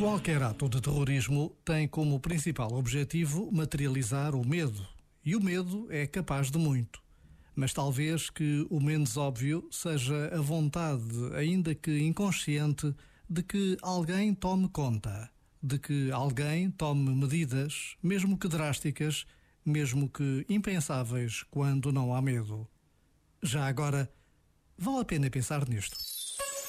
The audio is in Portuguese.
Qualquer ato de terrorismo tem como principal objetivo materializar o medo. E o medo é capaz de muito. Mas talvez que o menos óbvio seja a vontade, ainda que inconsciente, de que alguém tome conta, de que alguém tome medidas, mesmo que drásticas, mesmo que impensáveis quando não há medo. Já agora, vale a pena pensar nisto.